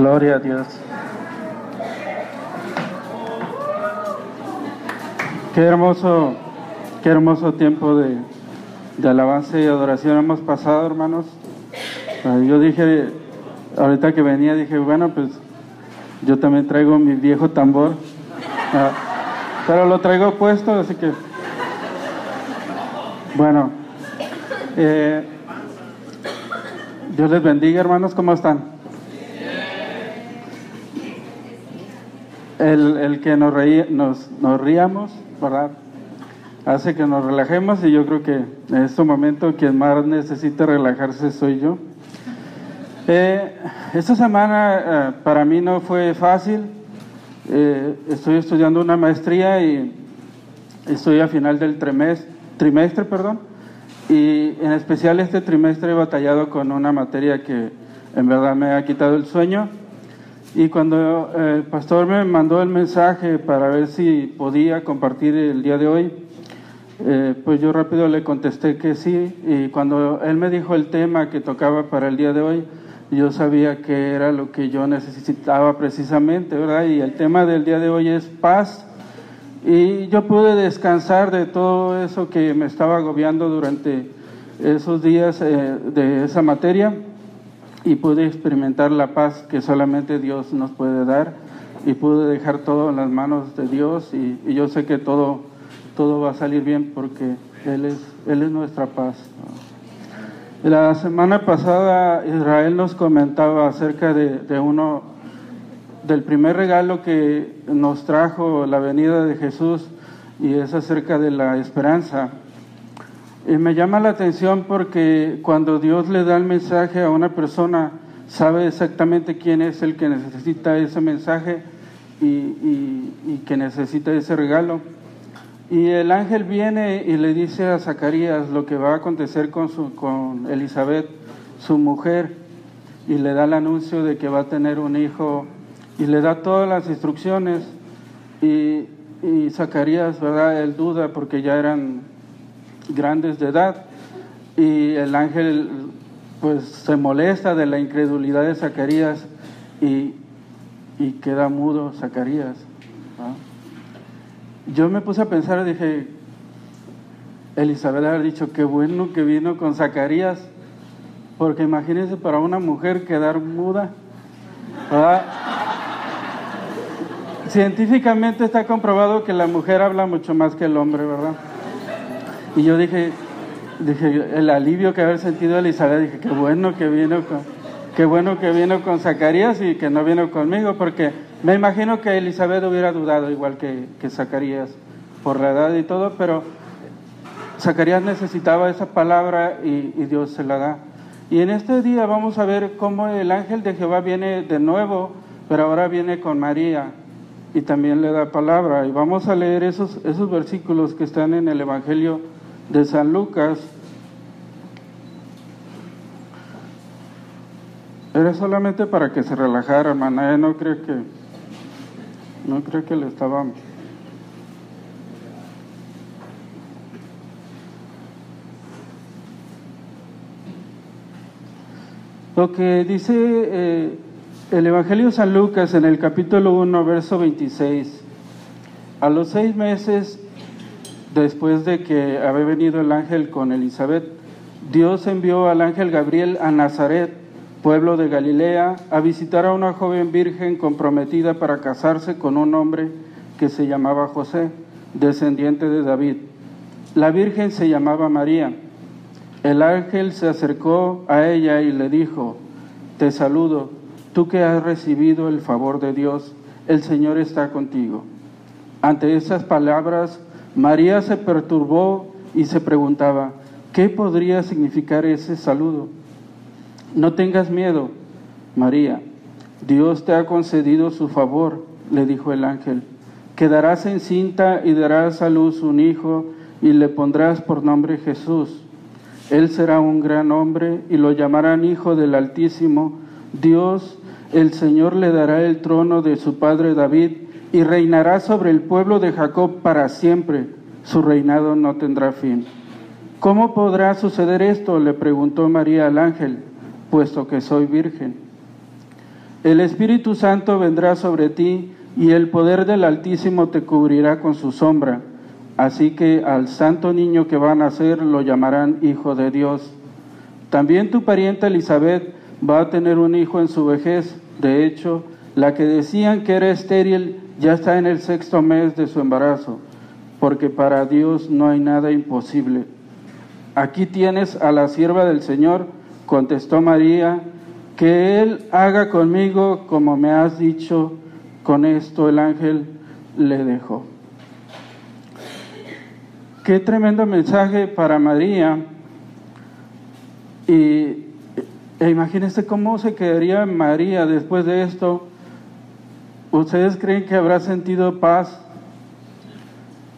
Gloria a Dios. Qué hermoso, qué hermoso tiempo de, alabanza y adoración hemos pasado, hermanos. Ah, Yo dije, ahorita que venía, dije, bueno, pues yo también traigo mi viejo tambor, Ah, pero lo traigo puesto, así que, bueno, eh, Dios les bendiga, hermanos, ¿cómo están? El, el que nos, reí, nos, nos ríamos, ¿verdad? Hace que nos relajemos y yo creo que en este momento quien más necesita relajarse soy yo. Eh, esta semana eh, para mí no fue fácil. Eh, estoy estudiando una maestría y estoy a final del trimestre, trimestre perdón, y en especial este trimestre he batallado con una materia que en verdad me ha quitado el sueño. Y cuando eh, el pastor me mandó el mensaje para ver si podía compartir el día de hoy, eh, pues yo rápido le contesté que sí. Y cuando él me dijo el tema que tocaba para el día de hoy, yo sabía que era lo que yo necesitaba precisamente, ¿verdad? Y el tema del día de hoy es paz. Y yo pude descansar de todo eso que me estaba agobiando durante esos días eh, de esa materia y pude experimentar la paz que solamente Dios nos puede dar y pude dejar todo en las manos de Dios y, yo sé que todo, todo va a salir bien porque Él es, Él es nuestra paz. La semana pasada Israel nos comentaba acerca de, de uno, del primer regalo que nos trajo la venida de Jesús y es acerca de la esperanza. Me llama la atención porque cuando Dios le da el mensaje a una persona, sabe exactamente quién es el que necesita ese mensaje y, y, y que necesita ese regalo. Y el ángel viene y le dice a Zacarías lo que va a acontecer con, su, con Elizabeth, su mujer, y le da el anuncio de que va a tener un hijo y le da todas las instrucciones. Y, y Zacarías, ¿verdad? Él duda porque ya eran grandes de edad y el ángel pues se molesta de la incredulidad de Zacarías y, y queda mudo Zacarías. Yo me puse a pensar y dije, Elizabeth ha dicho, qué bueno que vino con Zacarías, porque imagínense para una mujer quedar muda. Científicamente está comprobado que la mujer habla mucho más que el hombre, ¿verdad? Y yo dije, dije el alivio que haber sentido Elizabeth, dije, qué bueno que vino con, qué bueno que vino con Zacarías y que no vino conmigo, porque me imagino que Elizabeth hubiera dudado igual que, que Zacarías por la edad y todo, pero Zacarías necesitaba esa palabra y, y Dios se la da. Y en este día vamos a ver cómo el ángel de Jehová viene de nuevo, pero ahora viene con María y también le da palabra. Y vamos a leer esos, esos versículos que están en el Evangelio de San Lucas. Era solamente para que se relajara, hermana. ¿eh? No creo que, no creo que le estaba. Lo que dice eh, el Evangelio de San Lucas en el capítulo 1, verso 26. A los seis meses después de que había venido el ángel con Elizabeth, Dios envió al ángel Gabriel a Nazaret, pueblo de Galilea, a visitar a una joven virgen comprometida para casarse con un hombre que se llamaba José, descendiente de David. La virgen se llamaba María. El ángel se acercó a ella y le dijo, te saludo, tú que has recibido el favor de Dios, el Señor está contigo. Ante esas palabras, María se perturbó y se preguntaba, ¿qué podría significar ese saludo? No tengas miedo, María, Dios te ha concedido su favor, le dijo el ángel. Quedarás encinta y darás a luz un hijo y le pondrás por nombre Jesús. Él será un gran hombre y lo llamarán Hijo del Altísimo. Dios, el Señor, le dará el trono de su padre David y reinará sobre el pueblo de Jacob para siempre. Su reinado no tendrá fin. ¿Cómo podrá suceder esto? le preguntó María al ángel, puesto que soy virgen. El Espíritu Santo vendrá sobre ti y el poder del Altísimo te cubrirá con su sombra. Así que al santo niño que va a nacer lo llamarán Hijo de Dios. También tu pariente Elizabeth va a tener un hijo en su vejez. De hecho, la que decían que era estéril ya está en el sexto mes de su embarazo, porque para Dios no hay nada imposible. Aquí tienes a la sierva del Señor, contestó María, que Él haga conmigo como me has dicho. Con esto el ángel le dejó. Qué tremendo mensaje para María. Y e cómo se quedaría María después de esto. ¿Ustedes creen que habrá sentido paz?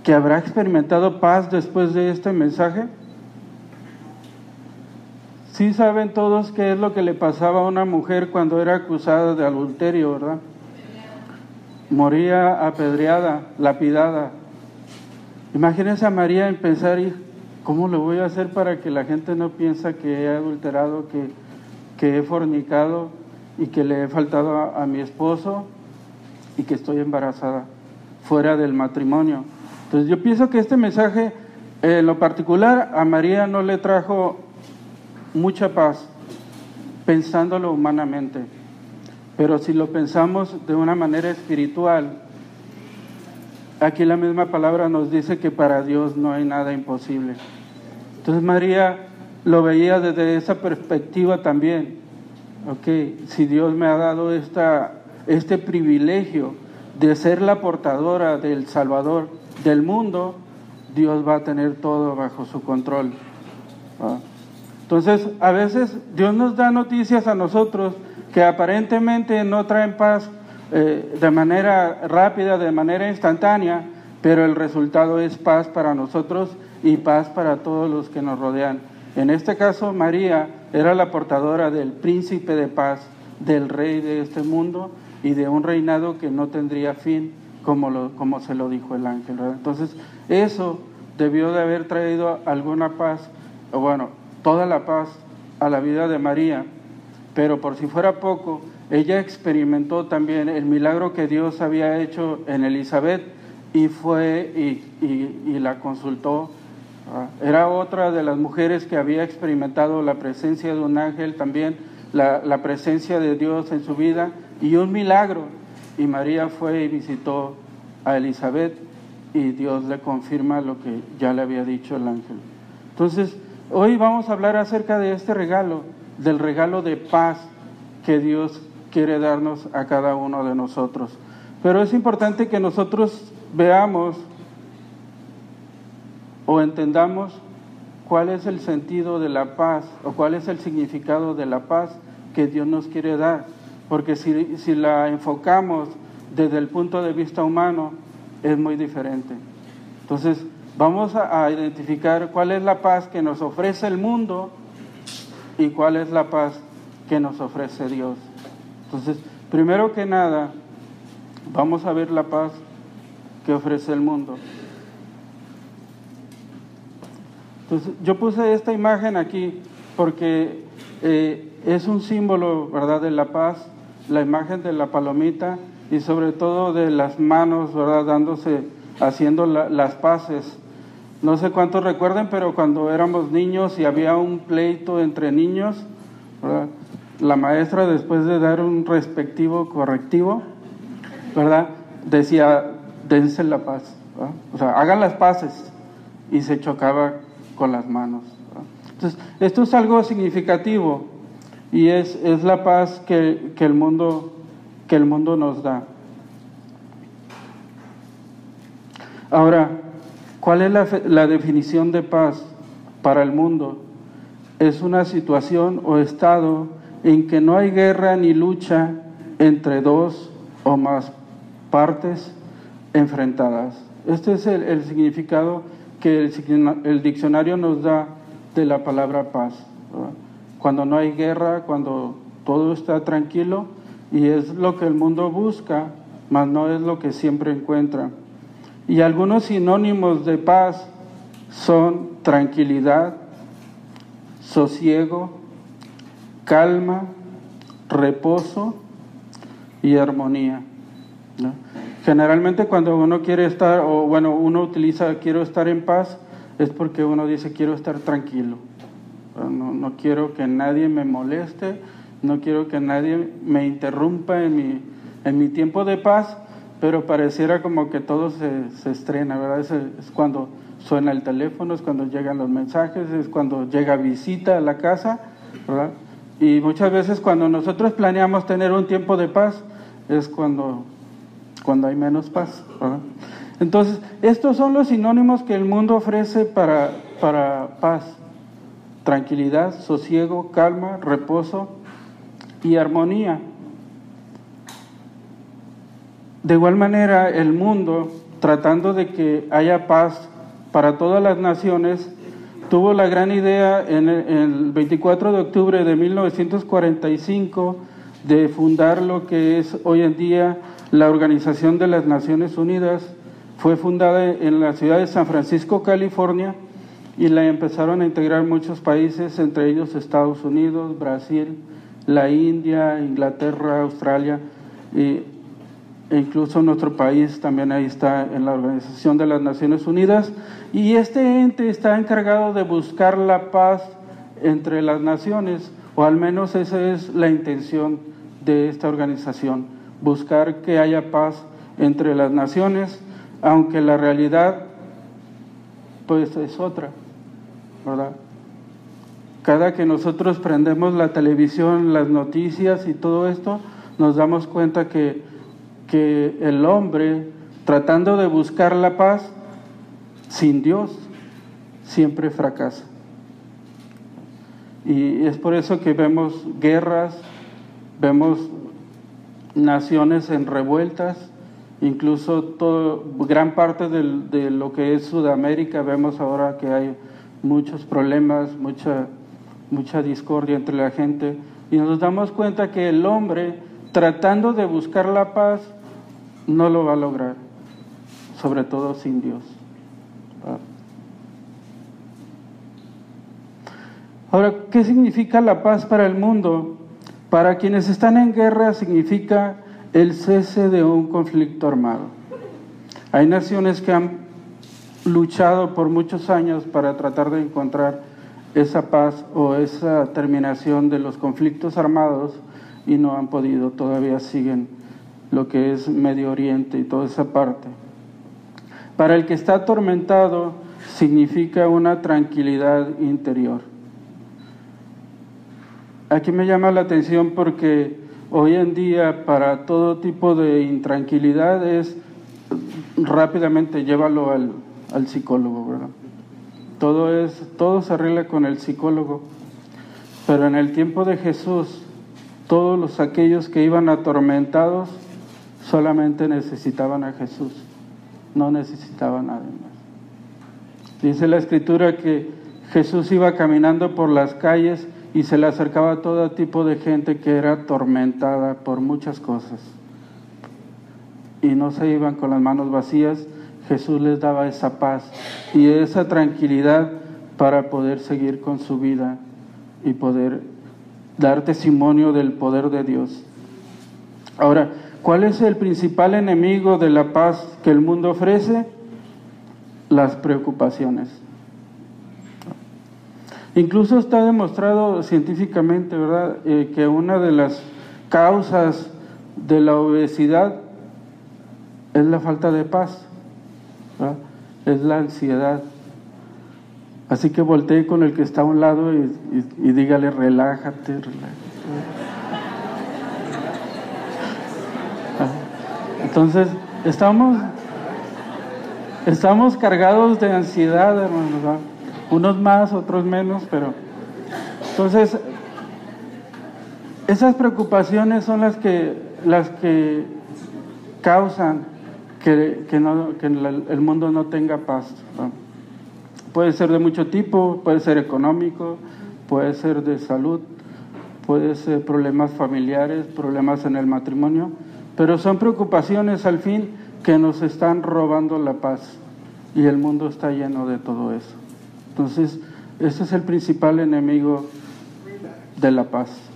¿Que habrá experimentado paz después de este mensaje? Sí saben todos qué es lo que le pasaba a una mujer cuando era acusada de adulterio, ¿verdad? Moría apedreada, lapidada. Imagínense a María en pensar, ¿cómo lo voy a hacer para que la gente no piensa que he adulterado, que, que he fornicado y que le he faltado a, mi esposo y que estoy embarazada fuera del matrimonio? Entonces yo pienso que este mensaje, en lo particular, a María no le trajo mucha paz pensándolo humanamente. Pero si lo pensamos de una manera espiritual, aquí la misma palabra nos dice que para Dios no hay nada imposible. Entonces María lo veía desde esa perspectiva también. Ok, si Dios me ha dado esta, este privilegio de ser la portadora del Salvador del mundo, Dios va a tener todo bajo su control. Entonces, a veces Dios nos da noticias a nosotros que aparentemente no traen paz eh, de manera rápida, de manera instantánea, pero el resultado es paz para nosotros y paz para todos los que nos rodean. En este caso, María era la portadora del príncipe de paz, del rey de este mundo y de un reinado que no tendría fin, como, lo, como se lo dijo el ángel. Entonces, eso debió de haber traído alguna paz, o bueno, toda la paz a la vida de María, pero por si fuera poco, ella experimentó también el milagro que Dios había hecho en Elizabeth y fue y, la consultó. Ah, era otra de las mujeres que había experimentado la presencia de un ángel, también la, la presencia de Dios en su vida y un milagro. Y María fue y visitó a Elizabeth y Dios le confirma lo que ya le había dicho el ángel. Entonces, Hoy vamos a hablar acerca de este regalo, del regalo de paz que Dios quiere darnos a cada uno de nosotros. Pero es importante que nosotros veamos o entendamos cuál es el sentido de la paz o cuál es el significado de la paz que Dios nos quiere dar. Porque si, si la enfocamos desde el punto de vista humano, es muy diferente. Entonces, Vamos a, identificar cuál es la paz que nos ofrece el mundo y cuál es la paz que nos ofrece Dios. Entonces, primero que nada, vamos a ver la paz que ofrece el mundo. Entonces, yo puse esta imagen aquí porque eh, es un símbolo, ¿verdad?, de la paz, la imagen de la palomita y sobre todo de las manos, ¿verdad?, dándose, haciendo las paces no sé cuántos recuerden, pero cuando éramos niños y había un pleito entre niños, la maestra después de dar un respectivo correctivo, ¿verdad? Decía, dense la paz, o sea, hagan las paces y se chocaba con las manos. Entonces, esto es algo significativo y es, es la paz que, que, el mundo, que el mundo nos da. Ahora, ¿Cuál es la, definición de paz para el mundo? Es una situación o estado en que no hay guerra ni lucha entre dos o más partes enfrentadas. Este es el, significado que el, diccionario nos da de la palabra paz. Cuando no hay guerra, cuando todo está tranquilo y es lo que el mundo busca, mas no es lo que siempre encuentra. Y algunos sinónimos de paz son tranquilidad, sosiego, calma, reposo, y armonía. Generalmente cuando uno quiere estar, o bueno, uno utiliza quiero estar en paz, es porque uno dice quiero estar tranquilo. No, no quiero que nadie me moleste, no quiero que nadie me interrumpa en mi, en mi tiempo de paz, pero pareciera como que todo se, se estrena, ¿verdad? Es, cuando suena el teléfono, es cuando llegan los mensajes, es cuando llega visita a la casa, ¿verdad? Y muchas veces cuando nosotros planeamos tener un tiempo de paz, es cuando, cuando hay menos paz, ¿verdad? Entonces, estos son los sinónimos que el mundo ofrece para, para paz, tranquilidad, sosiego, calma, reposo y armonía. De igual manera, el mundo, tratando de que haya paz para todas las naciones, tuvo la gran idea en el 24 de octubre de 1945 de fundar lo que es hoy en día la Organización de las Naciones Unidas. Fue fundada en la ciudad de San Francisco, California, y la empezaron a integrar muchos países, entre ellos Estados Unidos, Brasil, la India, Inglaterra, Australia, y, e incluso nuestro país también ahí está en la Organización de las Naciones Unidas. Y este ente está encargado de buscar la paz entre las naciones, o al menos esa es la intención de esta organización, buscar que haya paz entre las naciones, aunque la realidad pues es otra, ¿verdad? Cada que nosotros prendemos la televisión, las noticias y todo esto, nos damos cuenta que, que el hombre, tratando de buscar la paz sin Dios, siempre fracasa. Y es por eso que vemos guerras, vemos naciones en revueltas, incluso todo, gran parte del, de lo que es Sudamérica, vemos ahora que hay muchos problemas, mucha mucha discordia entre la gente y nos damos cuenta que el hombre tratando de buscar la paz no lo va a lograr, sobre todo sin Dios. Ahora, ¿qué significa la paz para el mundo? Para quienes están en guerra significa el cese de un conflicto armado. Hay naciones que han luchado por muchos años para tratar de encontrar esa paz o esa terminación de los conflictos armados y no han podido, todavía siguen lo que es Medio Oriente y toda esa parte. Para el que está atormentado significa una tranquilidad interior. Aquí me llama la atención porque hoy en día para todo tipo de intranquilidad es rápidamente llévalo al, al psicólogo, ¿verdad? Todo, es, todo se arregla con el psicólogo. Pero en el tiempo de Jesús, todos los aquellos que iban atormentados solamente necesitaban a Jesús, no necesitaban a nadie más. Dice la escritura que Jesús iba caminando por las calles y se le acercaba a todo tipo de gente que era atormentada por muchas cosas. Y no se iban con las manos vacías, Jesús les daba esa paz y esa tranquilidad para poder seguir con su vida y poder dar testimonio del poder de Dios. Ahora, ¿cuál es el principal enemigo de la paz que el mundo ofrece? Las preocupaciones. Incluso está demostrado científicamente, ¿verdad?, eh, que una de las causas de la obesidad es la falta de paz es la ansiedad. Así que voltee con el que está a un lado y, dígale, relájate, relájate. Entonces, estamos, estamos cargados de ansiedad, hermanos. Unos más, otros menos, pero... Entonces, esas preocupaciones son las que, las que causan que, el mundo no tenga paz. Puede ser de mucho tipo, puede ser económico, puede ser de salud, puede ser problemas familiares, problemas en el matrimonio, pero son preocupaciones al fin que nos están robando la paz y el mundo está lleno de todo eso. Entonces, ese es el principal enemigo de la paz.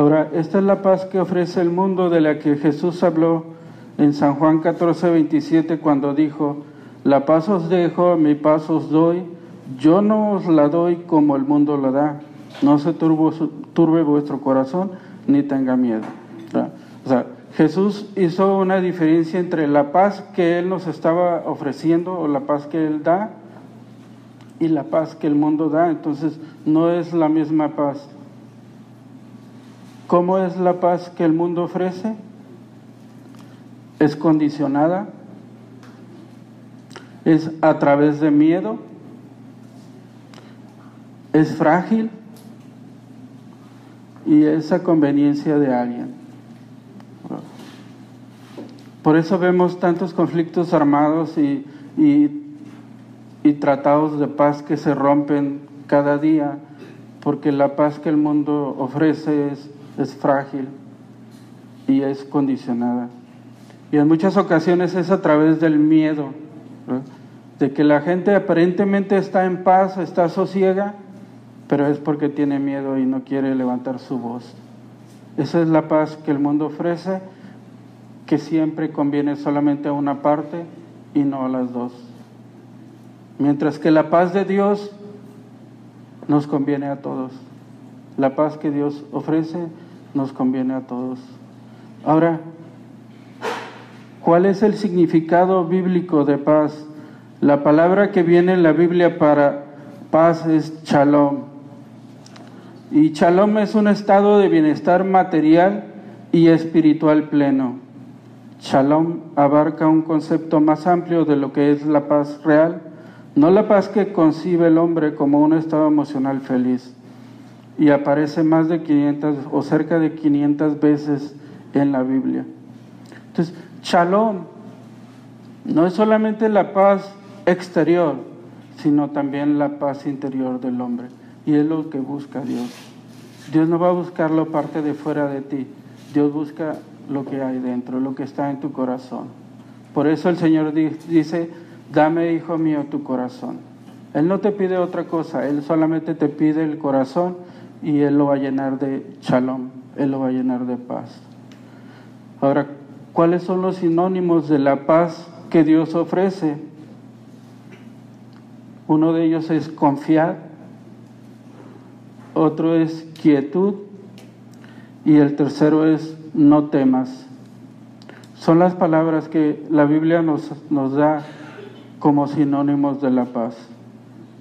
Ahora, esta es la paz que ofrece el mundo de la que Jesús habló en San Juan 14, 27 cuando dijo, la paz os dejo, mi paz os doy, yo no os la doy como el mundo la da, no se turbe vuestro corazón ni tenga miedo. O sea, Jesús hizo una diferencia entre la paz que Él nos estaba ofreciendo o la paz que Él da y la paz que el mundo da. Entonces, no es la misma paz. ¿Cómo es la paz que el mundo ofrece? Es condicionada, es a través de miedo, es frágil y es a conveniencia de alguien. Por eso vemos tantos conflictos armados y, y, tratados de paz que se rompen cada día, porque la paz que el mundo ofrece es, es frágil y es condicionada. Y en muchas ocasiones es a través del miedo, de que la gente aparentemente está en paz, está sosiega, pero es porque tiene miedo y no quiere levantar su voz. Esa es la paz que el mundo ofrece que siempre conviene solamente a una parte y no a las dos. Mientras que la paz de Dios nos conviene a todos. La paz que Dios ofrece nos conviene a todos. Ahora, ¿cuál es el significado bíblico de paz? La palabra que viene en la Biblia para paz es shalom. Y shalom es un estado de bienestar material y espiritual pleno. Shalom abarca un concepto más amplio de lo que es la paz real, no la paz que concibe el hombre como un estado emocional feliz. Y aparece más de 500 o cerca de 500 veces en la Biblia. Entonces, Shalom no es solamente la paz exterior, sino también la paz interior del hombre. Y es lo que busca Dios. Dios no va a buscar la parte de fuera de ti. Dios busca lo que hay dentro, lo que está en tu corazón. Por eso el Señor dice, dame, hijo mío, tu corazón. Él no te pide otra cosa, Él solamente te pide el corazón y Él lo va a llenar de shalom, Él lo va a llenar de paz. Ahora, ¿cuáles son los sinónimos de la paz que Dios ofrece? Uno de ellos es confiar, otro es quietud y el tercero es no temas. Son las palabras que la Biblia nos, nos da como sinónimos de la paz.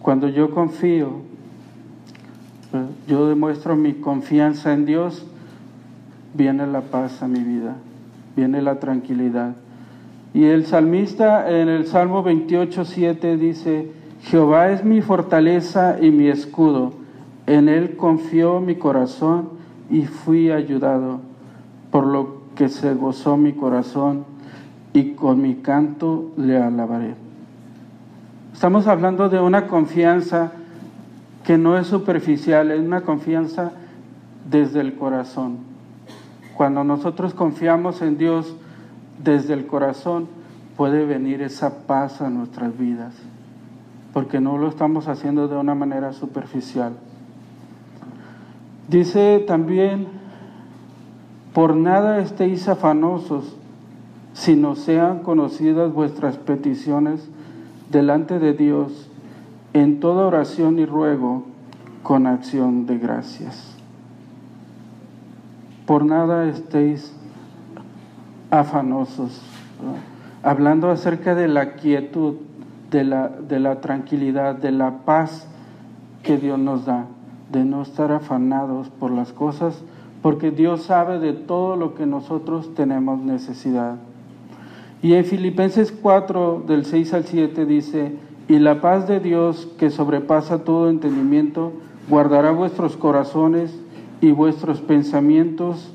Cuando yo confío, yo demuestro mi confianza en Dios, viene la paz a mi vida, viene la tranquilidad. Y el salmista en el Salmo 28, 7 dice, Jehová es mi fortaleza y mi escudo, en él confió mi corazón y fui ayudado por lo que se gozó mi corazón y con mi canto le alabaré. Estamos hablando de una confianza que no es superficial, es una confianza desde el corazón. Cuando nosotros confiamos en Dios desde el corazón, puede venir esa paz a nuestras vidas, porque no lo estamos haciendo de una manera superficial. Dice también por nada estéis afanosos, sino sean conocidas vuestras peticiones delante de Dios en toda oración y ruego con acción de gracias. Por nada estéis afanosos, hablando acerca de la quietud, de la, de la tranquilidad, de la paz que Dios nos da, de no estar afanados por las cosas porque Dios sabe de todo lo que nosotros tenemos necesidad. Y en Filipenses 4, del 6 al 7 dice, y la paz de Dios que sobrepasa todo entendimiento, guardará vuestros corazones y vuestros pensamientos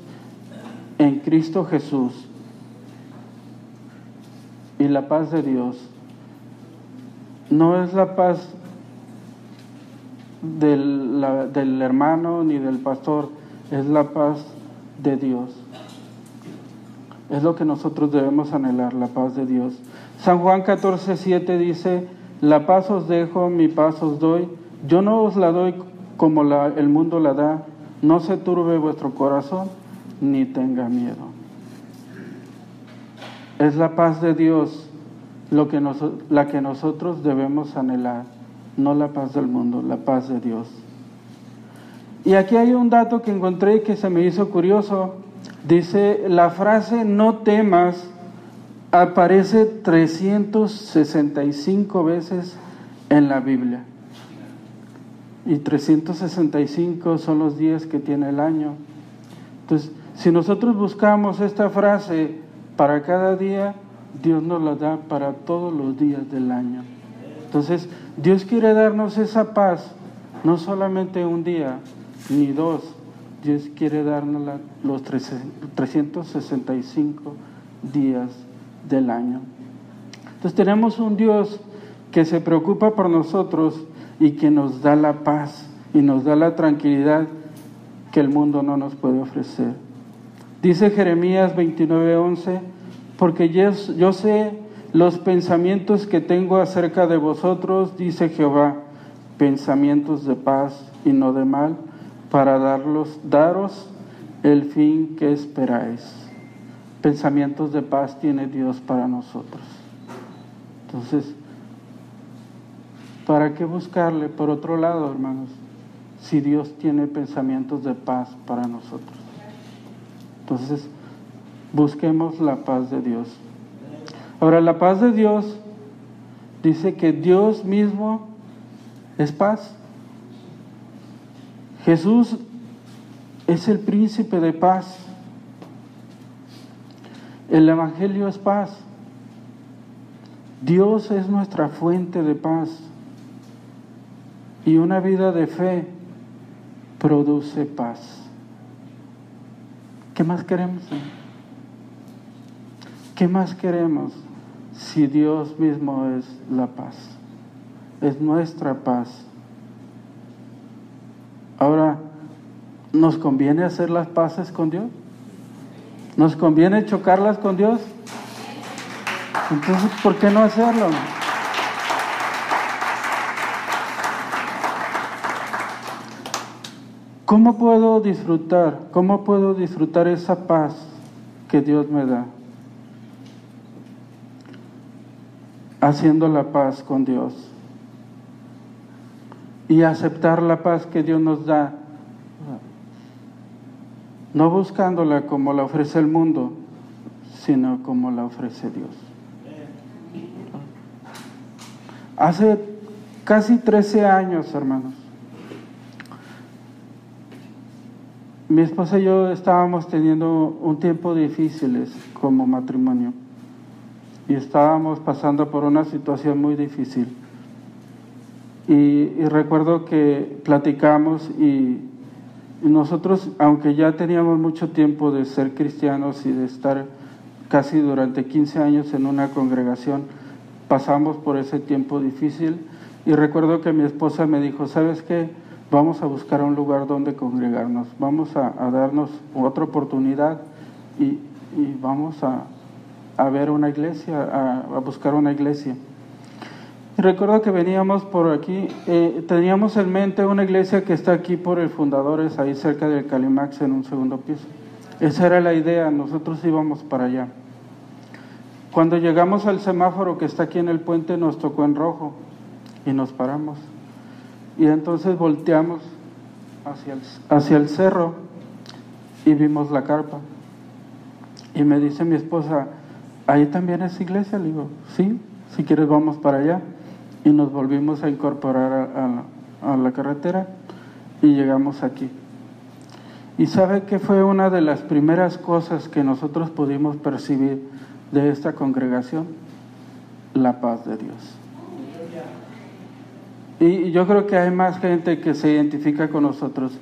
en Cristo Jesús. Y la paz de Dios no es la paz del, del hermano ni del pastor, es la paz de Dios. Es lo que nosotros debemos anhelar, la paz de Dios. San Juan 14, 7 dice, la paz os dejo, mi paz os doy. Yo no os la doy como el mundo la da. no se turbe vuestro corazón ni tenga miedo. Es la paz de Dios lo que la que nosotros debemos anhelar, no la paz del mundo, la paz de Dios. Y aquí hay un dato que encontré que se me hizo curioso. Dice, la frase no temas aparece 365 veces en la Biblia. Y 365 son los días que tiene el año. Entonces, si nosotros buscamos esta frase para cada día, Dios nos la da para todos los días del año. Entonces, Dios quiere darnos esa paz, no solamente un día, ni dos. Dios quiere darnos los 365 días del año. Entonces tenemos un Dios que se preocupa por nosotros y que nos da la paz y nos da la tranquilidad que el mundo no nos puede ofrecer. Dice Jeremías 29:11, porque yo, yo sé los pensamientos que tengo acerca de vosotros, dice Jehová, pensamientos de paz y no de mal, para darlos, daros el fin que esperáis pensamientos de paz tiene Dios para nosotros. Entonces, ¿para qué buscarle por otro lado, hermanos? Si Dios tiene pensamientos de paz para nosotros. Entonces, busquemos la paz de Dios. Ahora, la paz de Dios dice que Dios mismo es paz. Jesús es el príncipe de paz. El Evangelio es paz. Dios es nuestra fuente de paz. Y una vida de fe produce paz. ¿Qué más queremos? ¿Qué más queremos si Dios mismo es la paz? Es nuestra paz. Ahora, ¿nos conviene hacer las paces con Dios? ¿Nos conviene chocarlas con Dios? Entonces, ¿por qué no hacerlo? ¿Cómo puedo disfrutar? ¿Cómo puedo disfrutar esa paz que Dios me da? Haciendo la paz con Dios. Y aceptar la paz que Dios nos da no buscándola como la ofrece el mundo, sino como la ofrece Dios. Hace casi 13 años, hermanos, mi esposa y yo estábamos teniendo un tiempo difíciles como matrimonio y estábamos pasando por una situación muy difícil. Y, y recuerdo que platicamos y nosotros, aunque ya teníamos mucho tiempo de ser cristianos y de estar casi durante 15 años en una congregación, pasamos por ese tiempo difícil y recuerdo que mi esposa me dijo, ¿sabes qué? Vamos a buscar un lugar donde congregarnos, vamos a, darnos otra oportunidad y, vamos a, ver una iglesia, a buscar una iglesia. Recuerdo que veníamos por aquí, eh, teníamos en mente una iglesia que está aquí por el Fundadores, ahí cerca del Calimax, en un segundo piso. Esa era la idea, nosotros íbamos para allá. Cuando llegamos al semáforo que está aquí en el puente, nos tocó en rojo y nos paramos. Y entonces volteamos hacia el, hacia el cerro y vimos la carpa. Y me dice mi esposa, ¿ahí también es iglesia? Le digo, sí, si quieres vamos para allá y nos volvimos a incorporar a, la carretera y llegamos aquí. Y sabe que fue una de las primeras cosas que nosotros pudimos percibir de esta congregación, la paz de Dios. Y yo creo que hay más gente que se identifica con nosotros,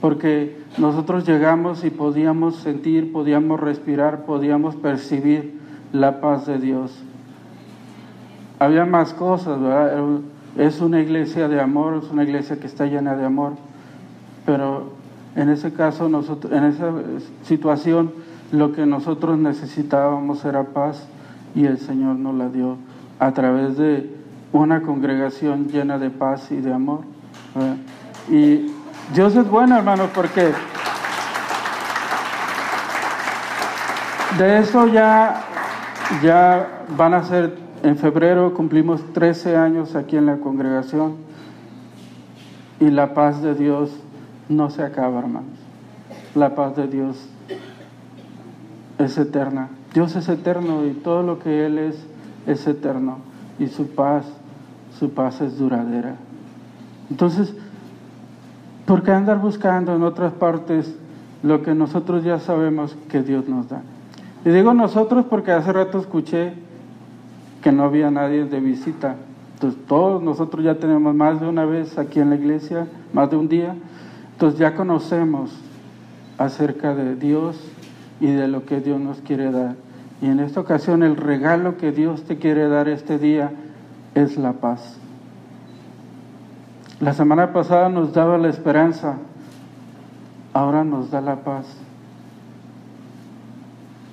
porque nosotros llegamos y podíamos sentir, podíamos respirar, podíamos percibir la paz de Dios había más cosas, ¿verdad? Es una iglesia de amor, es una iglesia que está llena de amor, pero en ese caso, nosotros, en esa situación, lo que nosotros necesitábamos era paz y el Señor nos la dio a través de una congregación llena de paz y de amor. Y Dios es bueno, hermano, porque de eso ya, ya van a ser, en febrero cumplimos 13 años aquí en la congregación y la paz de Dios no se acaba, hermanos. La paz de Dios es eterna. Dios es eterno y todo lo que Él es es eterno y su paz, su paz es duradera. Entonces, ¿por qué andar buscando en otras partes lo que nosotros ya sabemos que Dios nos da? Y digo nosotros porque hace rato escuché que no había nadie de visita. Entonces todos nosotros ya tenemos más de una vez aquí en la iglesia, más de un día. Entonces ya conocemos acerca de Dios y de lo que Dios nos quiere dar. Y en esta ocasión el regalo que Dios te quiere dar este día es la paz. La semana pasada nos daba la esperanza, ahora nos da la paz.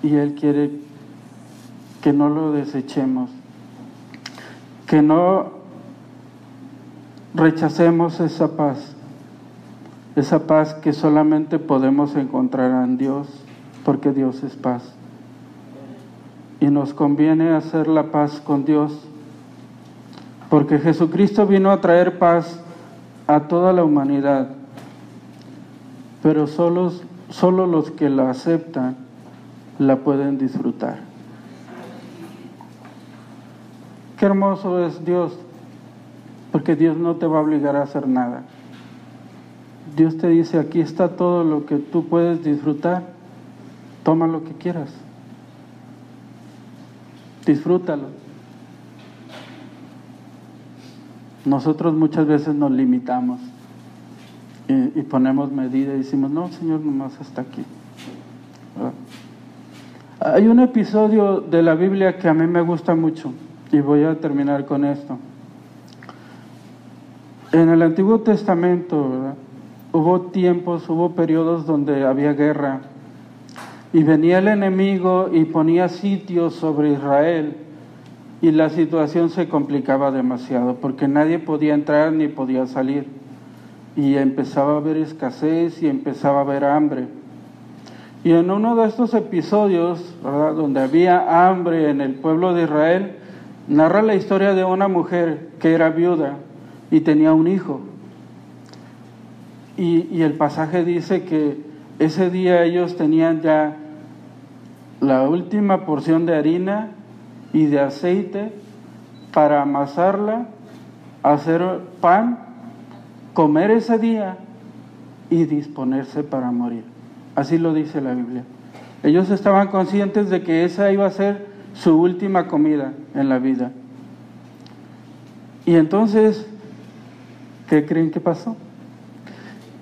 Y Él quiere que no lo desechemos, que no rechacemos esa paz, esa paz que solamente podemos encontrar en Dios, porque Dios es paz. Y nos conviene hacer la paz con Dios, porque Jesucristo vino a traer paz a toda la humanidad, pero solo, los que la aceptan la pueden disfrutar. Qué hermoso es Dios, porque Dios no te va a obligar a hacer nada. Dios te dice, aquí está todo lo que tú puedes disfrutar, toma lo que quieras, disfrútalo. Nosotros muchas veces nos limitamos y, ponemos medidas y decimos, no, Señor, nomás hasta aquí. Hay un episodio de la Biblia que a mí me gusta mucho y voy a terminar con esto. En el Antiguo Testamento hubo tiempos, hubo periodos donde había guerra. Y venía el enemigo y ponía sitios sobre Israel. Y la situación se complicaba demasiado porque nadie podía entrar ni podía salir. Y empezaba a haber escasez y empezaba a haber hambre. Y en uno de estos episodios, donde había hambre en el pueblo de Israel, narra la historia de una mujer que era viuda y tenía un hijo. Y, y el pasaje dice que ese día ellos tenían ya la última porción de harina y de aceite para amasarla, hacer pan, comer ese día y disponerse para morir. Así lo dice la Biblia. Ellos estaban conscientes de que esa iba a ser su última comida en la vida. Y entonces, ¿qué creen que pasó?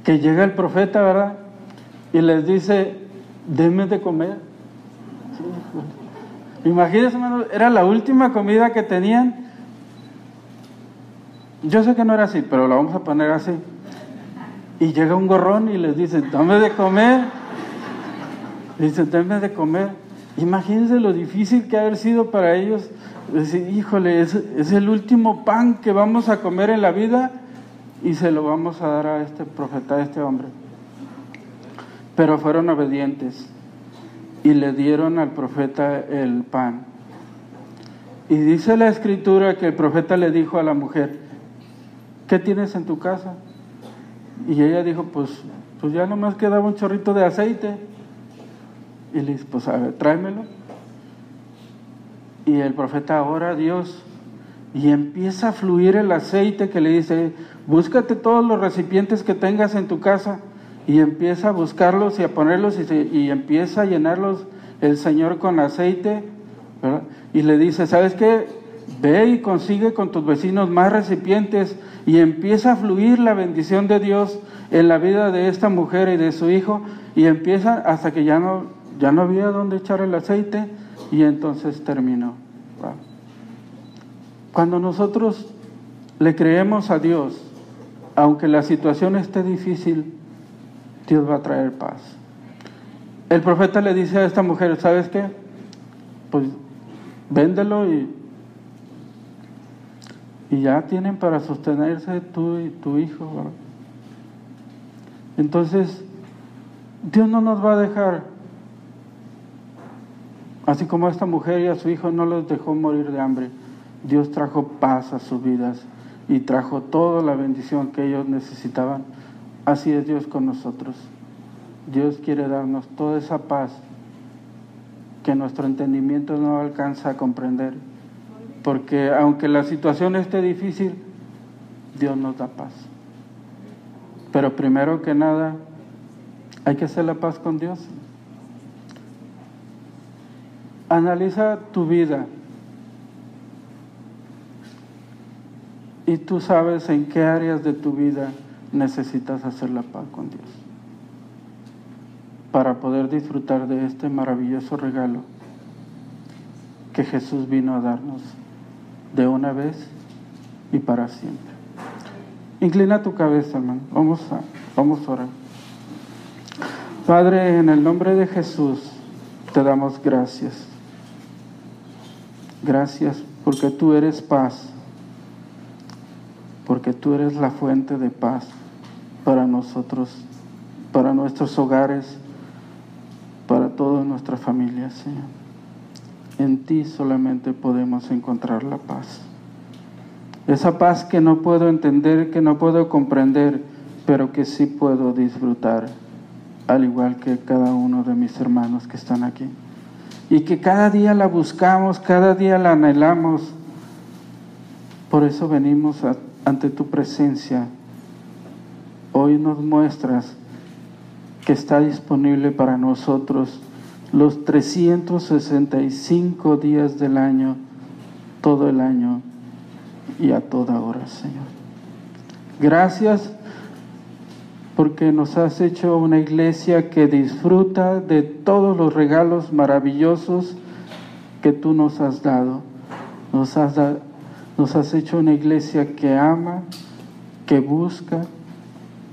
Que llega el profeta, ¿verdad? Y les dice, denme de comer. Imagínense, era la última comida que tenían. Yo sé que no era así, pero la vamos a poner así. Y llega un gorrón y les dice, dame de comer. Dice, dame de comer. Imagínense lo difícil que ha haber sido para ellos. Decir, híjole, es, es el último pan que vamos a comer en la vida y se lo vamos a dar a este profeta, a este hombre. Pero fueron obedientes y le dieron al profeta el pan. Y dice la escritura que el profeta le dijo a la mujer, ¿qué tienes en tu casa? Y ella dijo, pues, pues ya nomás quedaba un chorrito de aceite. Y le dice, pues a ver, tráemelo. Y el profeta ora a Dios y empieza a fluir el aceite que le dice, búscate todos los recipientes que tengas en tu casa y empieza a buscarlos y a ponerlos y, empieza a llenarlos el Señor con aceite, Y le dice, ¿sabes qué? Ve y consigue con tus vecinos más recipientes y empieza a fluir la bendición de Dios en la vida de esta mujer y de su hijo y empieza hasta que ya no, ya no había dónde echar el aceite y entonces terminó. Cuando nosotros le creemos a Dios, aunque la situación esté difícil, Dios va a traer paz. El profeta le dice a esta mujer, ¿sabes qué? Pues véndelo y, y ya tienen para sostenerse tú y tu hijo. Entonces, Dios no nos va a dejar, así como a esta mujer y a su hijo no los dejó morir de hambre. Dios trajo paz a sus vidas y trajo toda la bendición que ellos necesitaban. Así es Dios con nosotros. Dios quiere darnos toda esa paz que nuestro entendimiento no alcanza a comprender. Porque aunque la situación esté difícil, Dios nos da paz. Pero primero que nada, hay que hacer la paz con Dios. Analiza tu vida y tú sabes en qué áreas de tu vida necesitas hacer la paz con Dios para poder disfrutar de este maravilloso regalo que Jesús vino a darnos de una vez y para siempre. Inclina tu cabeza, hermano. Vamos a, vamos a orar. Padre, en el nombre de Jesús te damos gracias. Gracias porque tú eres paz, porque tú eres la fuente de paz para nosotros, para nuestros hogares, para todas nuestras familias. En ti solamente podemos encontrar la paz. Esa paz que no puedo entender, que no puedo comprender, pero que sí puedo disfrutar, al igual que cada uno de mis hermanos que están aquí. Y que cada día la buscamos, cada día la anhelamos. Por eso venimos ante tu presencia. Hoy nos muestras que está disponible para nosotros los 365 días del año, todo el año y a toda hora, Señor. Gracias porque nos has hecho una iglesia que disfruta de todos los regalos maravillosos que tú nos has dado. Nos has, nos has hecho una iglesia que ama, que busca,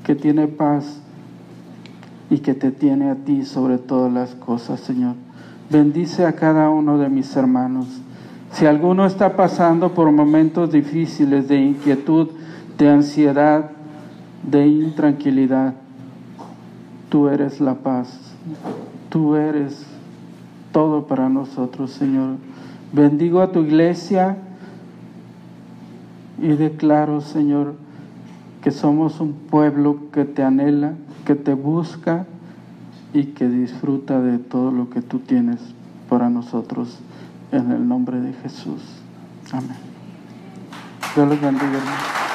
que tiene paz y que te tiene a ti sobre todas las cosas, Señor. Bendice a cada uno de mis hermanos. Si alguno está pasando por momentos difíciles de inquietud, de ansiedad, de intranquilidad, tú eres la paz, tú eres todo para nosotros, Señor. Bendigo a tu iglesia y declaro, Señor, que somos un pueblo que te anhela, que te busca y que disfruta de todo lo que tú tienes para nosotros. En el nombre de Jesús. Amén. Dios los.